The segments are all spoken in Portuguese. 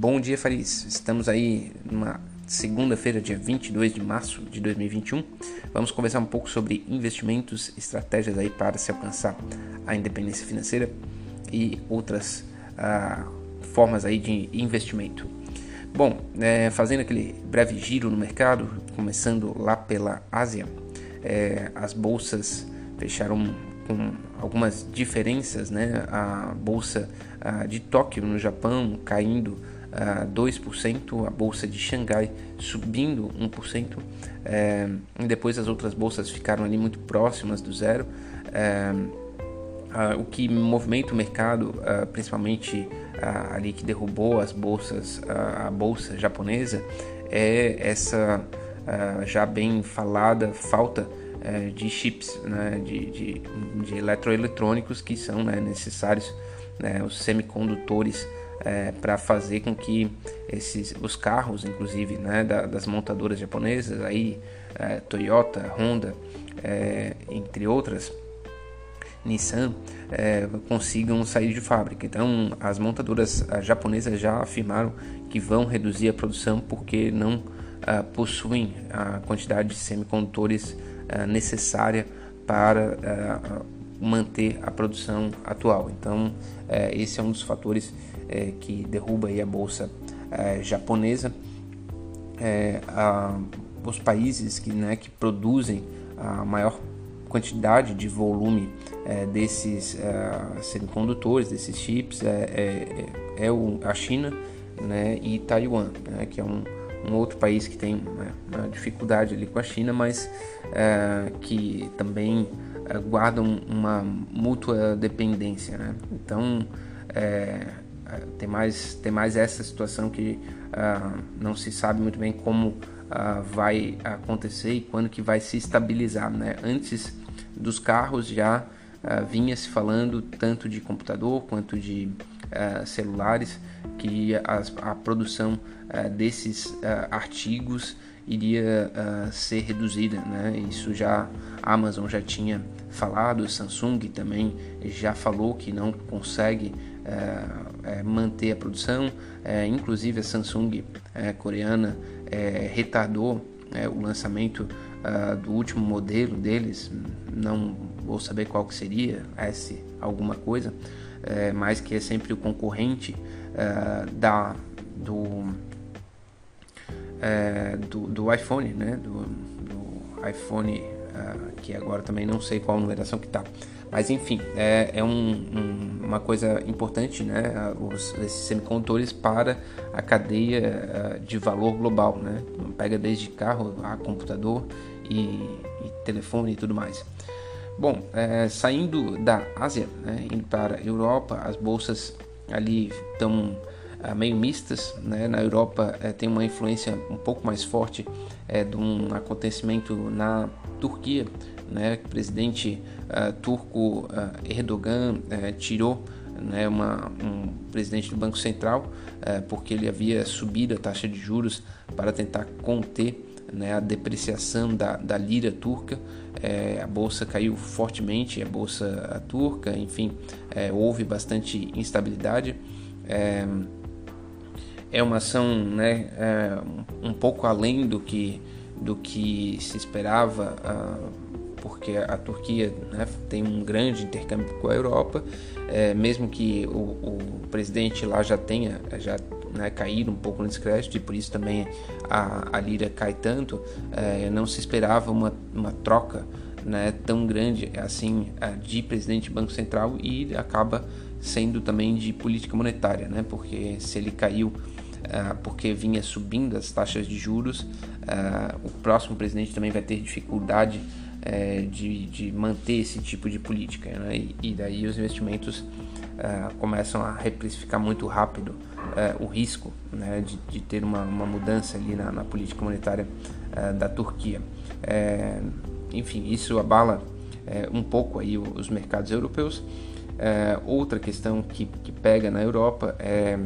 Bom dia, Faris. Estamos aí numa segunda-feira, dia 22 de março de 2021. Vamos conversar um pouco sobre investimentos, estratégias aí para se alcançar a independência financeira e outras ah, formas aí de investimento. Bom, é, fazendo aquele breve giro no mercado, começando lá pela Ásia, é, as bolsas fecharam com algumas diferenças, né? A bolsa uh, de Tóquio no Japão caindo uh, 2%, a bolsa de Xangai subindo 1%, é, e depois as outras bolsas ficaram ali muito próximas do zero. É, o que movimenta o mercado, uh, principalmente ali que derrubou as bolsas, a bolsa japonesa, é essa já bem falada falta é, de chips, né, de, de, de, eletroeletrônicos que são né, necessários, né, os semicondutores é, para fazer com que esses, os carros, inclusive, né, da, das montadoras japonesas, aí, é, Toyota, Honda, é, entre outras, Nissan, é, consigam sair de fábrica. Então, as montadoras japonesas já afirmaram que vão reduzir a produção porque não ah, possuem a quantidade de semicondutores uh, necessária para manter a produção atual. Então, esse é um dos fatores que derruba a bolsa japonesa. A, os países que, né, que produzem a maior quantidade de volume desses semicondutores, desses chips, é, é, é o, a China né, e Taiwan, né, que é um, um outro país que tem né, uma dificuldade ali com a China, mas é, que também é, guardam uma mútua dependência. Né? Então é, é tem, mais, tem mais essa situação que é, não se sabe muito bem como é, vai acontecer e quando que vai se estabilizar. Né? Antes dos carros já vinha se falando tanto de computador quanto de celulares que a, produção uh, desses uh, artigos iria uh, ser reduzida, né? Isso já a Amazon já tinha falado, Samsung também já falou que não consegue manter a produção, inclusive a Samsung coreana retardou o lançamento do último modelo deles, não vou saber qual que seria, S alguma coisa, mas que é sempre o concorrente da do, é, do, do, iPhone, né? Do, do iPhone, uh, que agora também não sei qual numeração que tá. Mas enfim, é, é um, um, uma coisa importante, né? Os, esses semicondutores para a cadeia uh, de valor global, né? Pega desde carro a computador e, e telefone e tudo mais. Bom, é, saindo da Ásia, né, indo para a Europa, as bolsas ali estão meio mistas. Né? Na Europa uh, tem uma influência um pouco mais forte uh, de um acontecimento na Turquia. Né? O presidente turco Erdogan tirou né, uma, um presidente do Banco Central porque ele havia subido a taxa de juros para tentar conter né, a depreciação da, da lira turca, a bolsa caiu fortemente, a bolsa turca, enfim, houve bastante instabilidade. É, uma ação né, é, um pouco além do que, do que se esperava, uh, porque a Turquia né, tem um grande intercâmbio com a Europa, é, mesmo que o, o, presidente lá já tenha já né, caído um pouco no descrédito e por isso também a, a lira cai tanto, é, não se esperava uma, uma troca né, tão grande assim é, de presidente do Banco Central e acaba sendo também de política monetária, né, porque se ele caiu uh, porque vinha subindo as taxas de juros, uh, o próximo presidente também vai ter dificuldade uh, de, de, manter esse tipo de política. Né? E, daí os investimentos começam a reprecificar muito rápido o risco né, de, de, ter uma, uma, mudança ali na, na política monetária da Turquia. enfim, isso abala um pouco aí os mercados europeus. Outra questão que, que pega na Europa é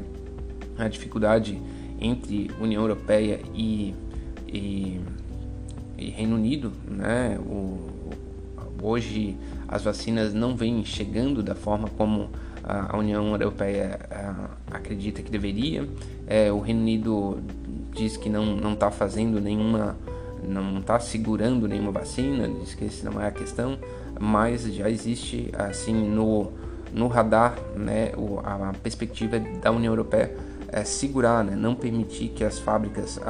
a dificuldade entre União Europeia e, e, e Reino Unido, né? O, hoje as vacinas não vêm chegando da forma como a União Europeia acredita que deveria. É, o Reino Unido diz que não está fazendo nenhuma, não está segurando nenhuma vacina, diz que essa não é a questão, mas já existe assim no, no radar né, a perspectiva da União Europeia é, segurar, né, não permitir que as fábricas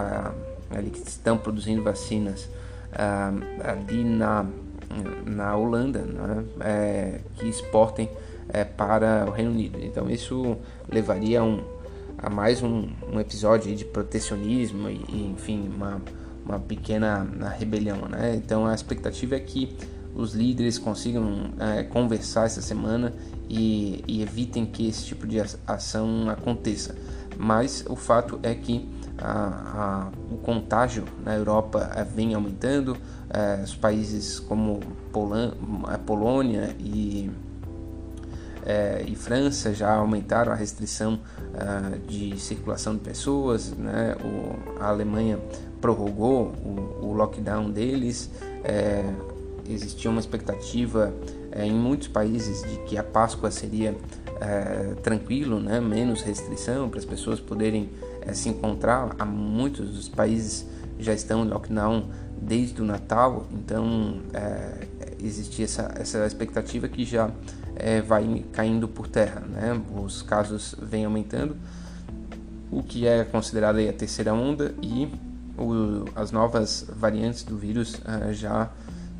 ali que estão produzindo vacinas ali na, na Holanda né, é, que exportem é, para o Reino Unido. Então isso levaria um, a mais um, um episódio de protecionismo e, e, enfim, uma, uma pequena rebelião. Né? Então a expectativa é que os líderes consigam é, conversar essa semana e, e, evitem que esse tipo de ação aconteça. Mas o fato é que a, a, o contágio na Europa é, vem aumentando, é, os países como Polan, a Polônia e é, e França já aumentaram a restrição uh, de circulação de pessoas, né? o, a Alemanha prorrogou o, o lockdown deles, é, existia uma expectativa é, em muitos países de que a Páscoa seria é, tranquilo, né? menos restrição para as pessoas poderem é, se encontrar. Há muitos dos países já estão em lockdown desde o Natal, então é, existia essa, essa expectativa que já vai caindo por terra, né? Os casos vêm aumentando, o que é considerado a terceira onda e o, as novas variantes do vírus já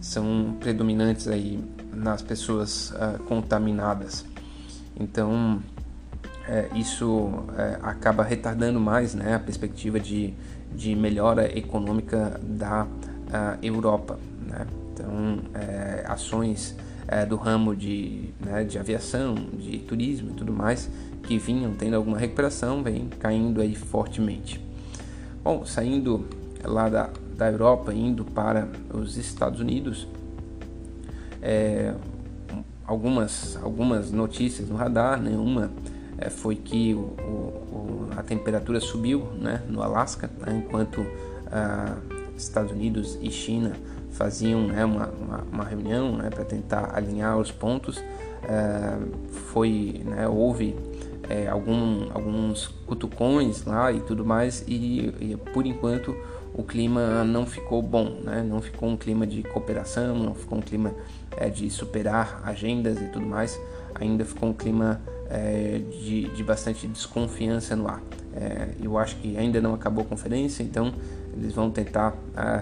são predominantes aí nas pessoas uh, contaminadas. Então é, isso é, acaba retardando mais né, a perspectiva de, de melhora econômica da Europa. Né? Então, é, ações é, do ramo de, né, de aviação, de turismo e tudo mais, que vinham tendo alguma recuperação, vem caindo aí fortemente. Bom, saindo lá da, da Europa, indo para os Estados Unidos, é, algumas, algumas notícias no radar, né? é, foi que o, o, a temperatura subiu né, no Alasca, né, enquanto ah, Estados Unidos e China faziam né, uma, uma, uma, reunião né, para tentar alinhar os pontos. É, foi, né, houve é, algum, alguns cutucões lá e tudo mais, e, e, por enquanto o clima não ficou bom, né? não ficou um clima de cooperação, não ficou um clima é, de superar agendas e tudo mais, ainda ficou um clima é, de, de bastante desconfiança no ar. É, eu acho que ainda não acabou a conferência, então eles vão tentar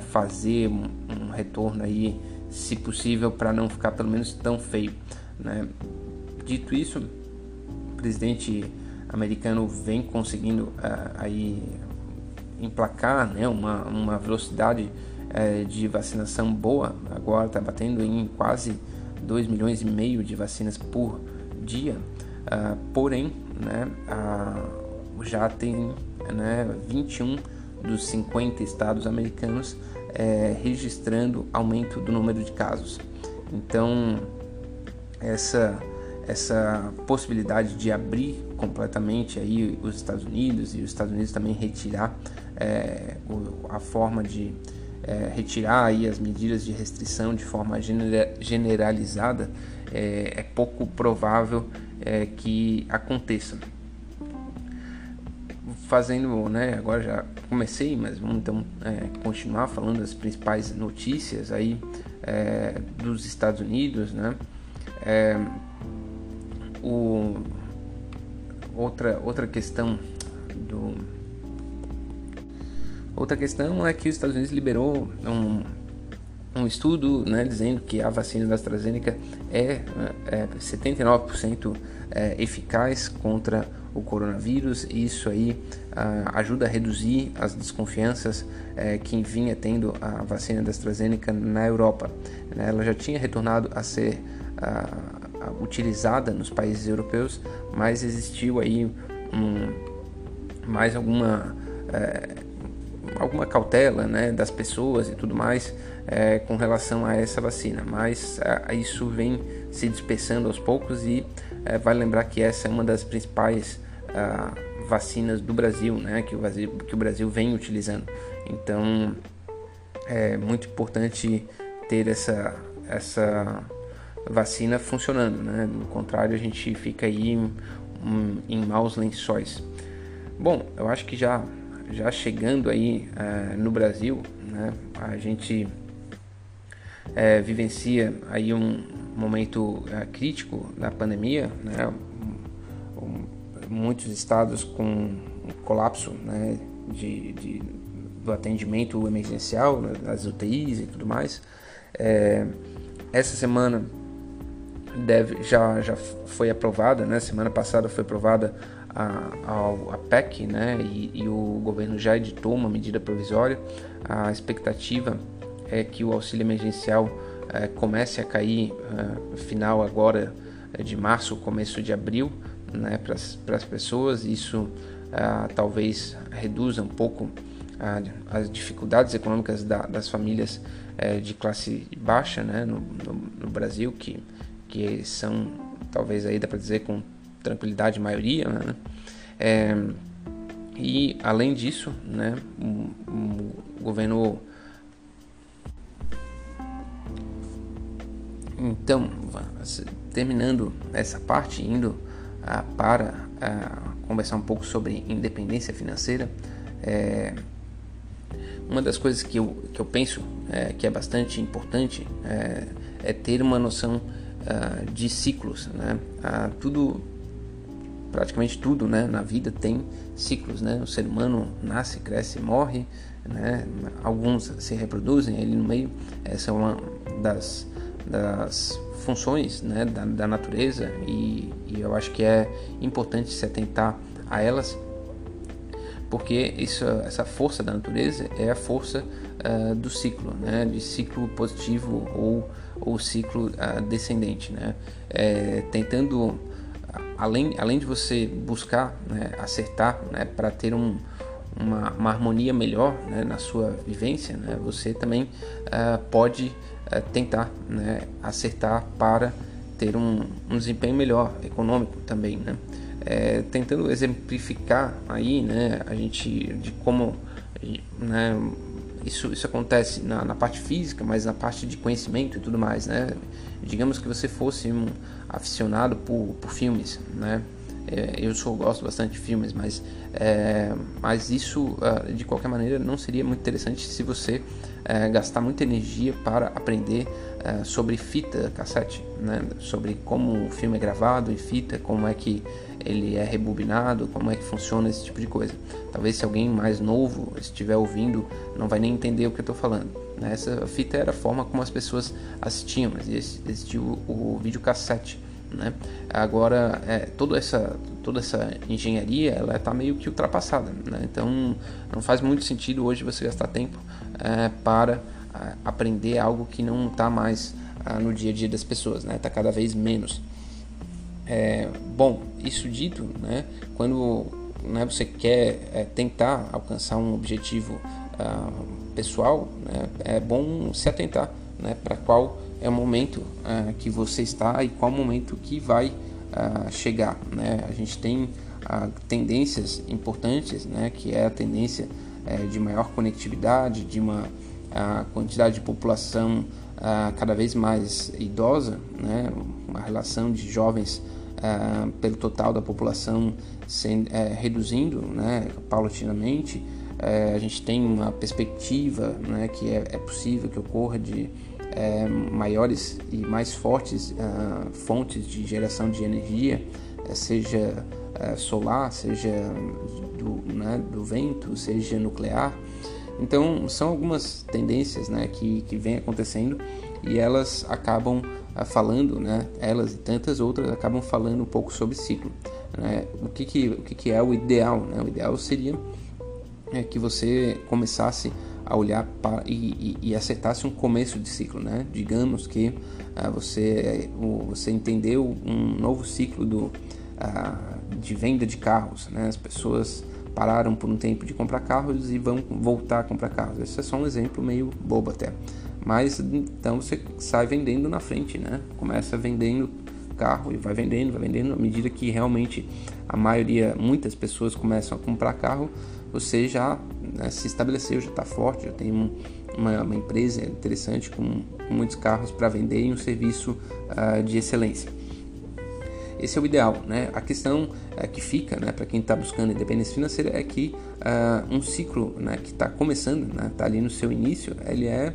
fazer um, um, retorno aí, se possível, para não ficar pelo menos tão feio. Né? Dito isso, o presidente americano vem conseguindo aí emplacar né, uma, uma velocidade é, de vacinação boa. Agora está batendo em quase 2 milhões e meio de vacinas por dia. Uh, porém, né, uh, já tem né, 21 dos 50 estados americanos é, registrando aumento do número de casos. Então, essa, essa possibilidade de abrir completamente aí os Estados Unidos e os Estados Unidos também retirar é, a forma de é, retirar aí as medidas de restrição de forma generalizada é, é pouco provável é, que aconteça fazendo, né, agora já comecei, mas vamos então é, continuar falando das principais notícias aí é, dos Estados Unidos, né? O, outra, outra questão do outra questão é que os Estados Unidos liberou um, um estudo né, dizendo que a vacina da AstraZeneca é, é 79% é, eficaz contra o coronavírus e isso aí uh, ajuda a reduzir as desconfianças uh, que vinha tendo a vacina da AstraZeneca na Europa. Né? Ela já tinha retornado a ser uh, utilizada nos países europeus, mas existiu aí um, mais alguma eh, alguma cautela né, das pessoas e tudo mais é, com relação a essa vacina, mas é, isso vem se dispersando aos poucos e é, vale lembrar que essa é uma das principais uh, vacinas do Brasil, né, que o Brasil, que o Brasil vem utilizando. Então é muito importante ter essa, essa vacina funcionando, né? Do contrário, a gente fica aí em, em maus lençóis. Bom, eu acho que já, já chegando aí uh, no Brasil, né? A gente uh, vivencia aí um momento uh, crítico da pandemia, né? Um, um, muitos estados com colapso, né? De, de, do atendimento emergencial, né? das UTIs e tudo mais. É, essa semana deve, já, já foi aprovada, né? Semana passada foi aprovada a, a, a PEC, né? E, e, o governo já editou uma medida provisória. A expectativa é que o auxílio emergencial é, comece a cair é, final agora é, de março, começo de abril, né? Para as pessoas. Isso é, talvez reduza um pouco as dificuldades econômicas da, das famílias é, de classe baixa, né? No, no, no Brasil que que são talvez aí dá para dizer com tranquilidade maioria, né? É, e além disso, né, o, governo então terminando essa parte indo ah, para ah, conversar um pouco sobre independência financeira é, uma das coisas que eu, que eu penso é, que é bastante importante é, é ter uma noção uh, de ciclos, né? Uh, tudo, praticamente tudo, né, na vida tem ciclos, né? O ser humano nasce, cresce, morre, né? Alguns se reproduzem ali no meio. Essa é uma das, das funções, né, da, da natureza e, e eu acho que é importante se atentar a elas porque isso, essa força da natureza é a força uh, do ciclo, né? de ciclo positivo ou, ou ciclo uh, descendente. Né? É, tentando, além, além de você buscar né, acertar né, para ter um, uma, uma, harmonia melhor né, na sua vivência, né, você também uh, pode tentar né, acertar para ter um, um desempenho melhor econômico também. É, tentando exemplificar aí, a gente de como, isso, isso acontece na, na, parte física, mas na parte de conhecimento e tudo mais, né? Digamos que você fosse um aficionado por, por filmes, né? É, eu sou gosto bastante de filmes, mas, é, mas isso uh, de qualquer maneira não seria muito interessante se você uh, gastar muita energia para aprender uh, sobre fita cassete, né? sobre como o filme é gravado em fita, como é que ele é rebobinado, como é que funciona esse tipo de coisa. Talvez se alguém mais novo estiver ouvindo, não vai nem entender o que eu estou falando. Né? Essa fita era a forma como as pessoas assistiam, mas existia o, o videocassete. Né? Agora, é, toda, essa, toda essa engenharia ela está meio que ultrapassada. Né? Então, não faz muito sentido hoje você gastar tempo é, para é, aprender algo que não está mais é, no dia a dia das pessoas, está né? Tá cada vez menos. É, bom, isso dito, né, quando né, você quer é, tentar alcançar um objetivo uh, pessoal, né, é bom se atentar né, para qual é o momento uh, que você está e qual momento que vai chegar. Né? A gente tem tendências importantes, né, que é a tendência é, de maior conectividade, de uma quantidade de população cada vez mais idosa, né, uma relação de jovens pelo total da população sendo, uh, reduzindo né, paulatinamente, uh, a gente tem uma perspectiva né, que é, é, possível que ocorra de maiores e mais fortes fontes de geração de energia, seja solar, seja do, né, do vento, seja nuclear. Então, são algumas tendências né, que, que vêm acontecendo e elas acabam uh, falando, né, elas e tantas outras acabam falando um pouco sobre ciclo. Né? O, que, que, o que, que é o ideal? Né? O ideal seria é, que você começasse a olhar para, e, e, e, acertasse um começo de ciclo. Né? Digamos que uh, você, você entendeu um novo ciclo do, uh, de venda de carros. Né? As pessoas pararam por um tempo de comprar carros e vão voltar a comprar carros. Esse é só um exemplo meio bobo até. Mas então você sai vendendo na frente, né? Começa vendendo carro e vai vendendo, vai vendendo. À medida que realmente a maioria, muitas pessoas começam a comprar carro, você já né, se estabeleceu, já está forte, já tem um, uma, uma empresa interessante com, muitos carros para vender e um serviço uh, de excelência. Esse é o ideal, né? A questão é, que fica, né, para quem está buscando independência financeira é que uh, um ciclo, né, que está começando, está né, tá ali no seu início, ele é,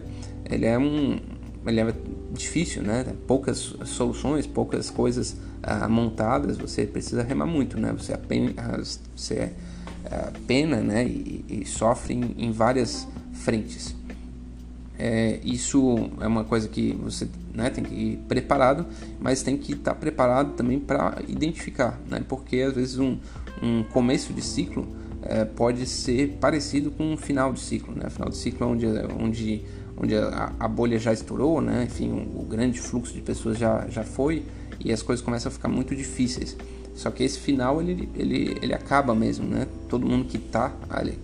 ele é um, ele é difícil, né? Poucas soluções, poucas coisas uh, montadas, você precisa remar muito, né? Você apenas, você uh, pena, né? E, e sofre em, em, várias frentes. É, isso é uma coisa que você né, tem que ir preparado, mas tem que estar tá preparado também para identificar, né? Porque às vezes um, um começo de ciclo é, pode ser parecido com um final de ciclo, né? Final de ciclo onde, onde onde a, a bolha já estourou, né? enfim, o, o, grande fluxo de pessoas já, já foi e as coisas começam a ficar muito difíceis. Só que esse final ele, ele, ele acaba mesmo, né? Todo mundo que, tá,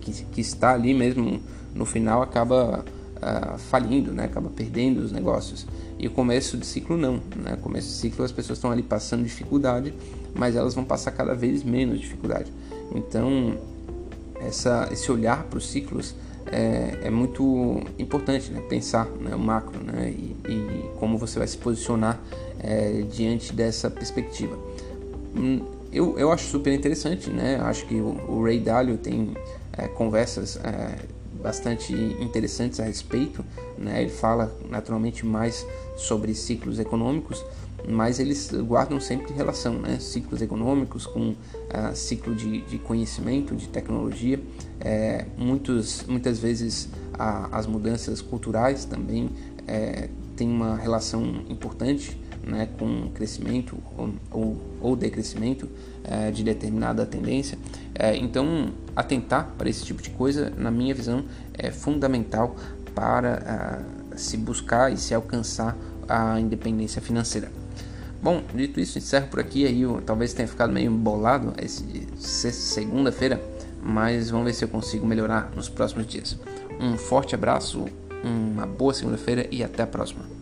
que, que está ali mesmo no final acaba uh, falindo, né? Acaba perdendo os negócios. E o começo de ciclo não, né? começo de ciclo as pessoas estão ali passando dificuldade, mas elas vão passar cada vez menos dificuldade. Então, essa, esse olhar para os ciclos é, é muito importante né? pensar né? o macro né? E, e, como você vai se posicionar é, diante dessa perspectiva. Hum, eu, eu acho super interessante, né? acho que o, o Ray Dalio tem é, conversas é, bastante interessantes a respeito. Né? Ele fala naturalmente mais sobre ciclos econômicos, mas eles guardam sempre relação, né? ciclos econômicos com uh, ciclo de, de, conhecimento, de tecnologia. É, muitos, muitas vezes a, as mudanças culturais também é, têm uma relação importante né, com crescimento ou, ou, decrescimento é, de determinada tendência. É, então, atentar para esse tipo de coisa, na minha visão, é fundamental para se buscar e se alcançar a independência financeira. Bom, dito isso, encerro por aqui. Aí eu, talvez tenha ficado meio bolado esse segunda-feira, mas vamos ver se eu consigo melhorar nos próximos dias. Um forte abraço, uma boa segunda-feira e até a próxima.